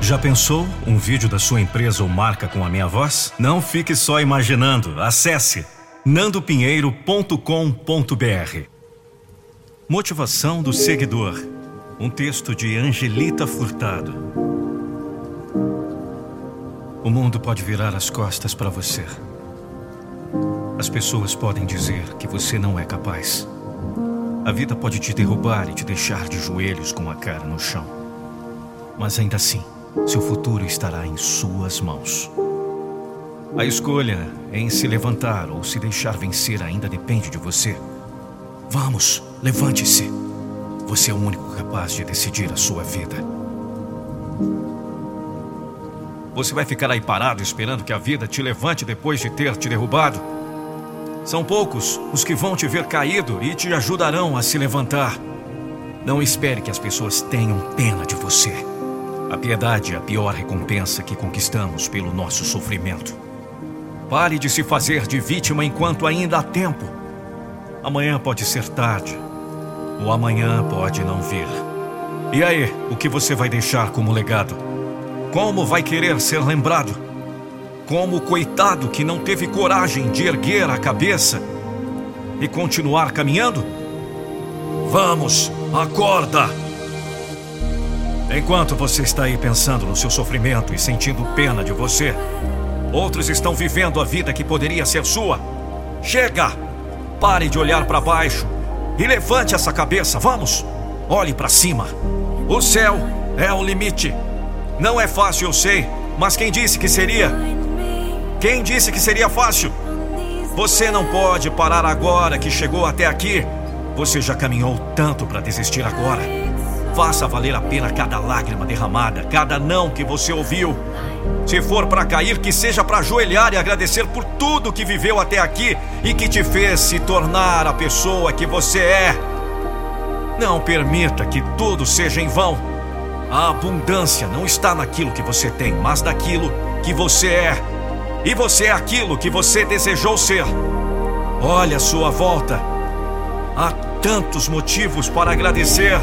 Já pensou um vídeo da sua empresa ou marca com a minha voz? Não fique só imaginando. Acesse nandopinheiro.com.br. Motivação do seguidor. Um texto de Angelita Furtado. O mundo pode virar as costas para você. As pessoas podem dizer que você não é capaz. A vida pode te derrubar e te deixar de joelhos com a cara no chão. Mas ainda assim, seu futuro estará em suas mãos. A escolha em se levantar ou se deixar vencer ainda depende de você. Vamos, levante-se. Você é o único capaz de decidir a sua vida. Você vai ficar aí parado esperando que a vida te levante depois de ter te derrubado? São poucos os que vão te ver caído e te ajudarão a se levantar. Não espere que as pessoas tenham pena de você. A piedade é a pior recompensa que conquistamos pelo nosso sofrimento. Pare de se fazer de vítima enquanto ainda há tempo. Amanhã pode ser tarde, ou amanhã pode não vir. E aí, o que você vai deixar como legado? Como vai querer ser lembrado? Como o coitado que não teve coragem de erguer a cabeça e continuar caminhando? Vamos, acorda! Enquanto você está aí pensando no seu sofrimento e sentindo pena de você, outros estão vivendo a vida que poderia ser sua. Chega! Pare de olhar para baixo e levante essa cabeça, vamos! Olhe para cima. O céu é o limite. Não é fácil, eu sei, mas quem disse que seria? Quem disse que seria fácil? Você não pode parar agora que chegou até aqui. Você já caminhou tanto para desistir agora. Faça valer a pena cada lágrima derramada, cada não que você ouviu. Se for para cair, que seja para ajoelhar e agradecer por tudo que viveu até aqui e que te fez se tornar a pessoa que você é. Não permita que tudo seja em vão. A abundância não está naquilo que você tem, mas naquilo que você é. E você é aquilo que você desejou ser. Olha a sua volta. Há tantos motivos para agradecer.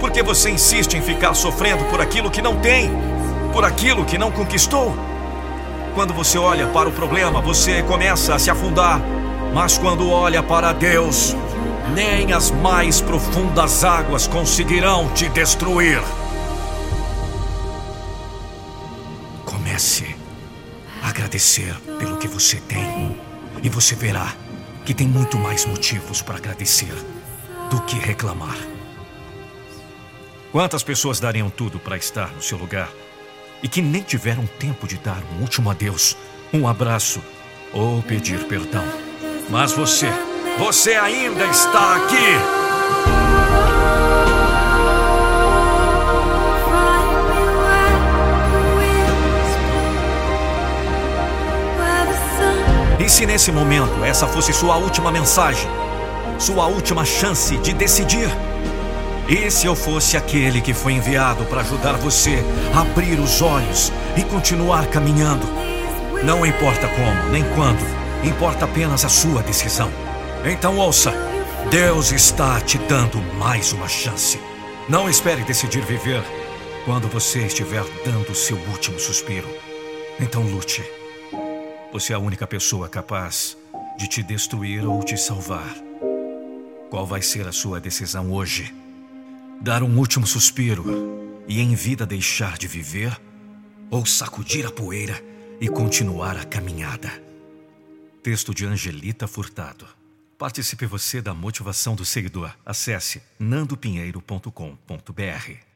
Por que você insiste em ficar sofrendo por aquilo que não tem? Por aquilo que não conquistou? Quando você olha para o problema, você começa a se afundar. Mas quando olha para Deus, nem as mais profundas águas conseguirão te destruir. Comece a agradecer pelo que você tem. E você verá que tem muito mais motivos para agradecer do que reclamar. Quantas pessoas dariam tudo para estar no seu lugar e que nem tiveram tempo de dar um último adeus, um abraço ou pedir perdão? Mas você, você ainda está aqui! E se nesse momento essa fosse sua última mensagem, sua última chance de decidir? E se eu fosse aquele que foi enviado para ajudar você a abrir os olhos e continuar caminhando? Não importa como, nem quando, importa apenas a sua decisão. Então ouça: Deus está te dando mais uma chance. Não espere decidir viver quando você estiver dando seu último suspiro. Então lute. Você é a única pessoa capaz de te destruir ou te salvar. Qual vai ser a sua decisão hoje? Dar um último suspiro e em vida deixar de viver? Ou sacudir a poeira e continuar a caminhada? Texto de Angelita Furtado. Participe você da motivação do seguidor. Acesse nandopinheiro.com.br.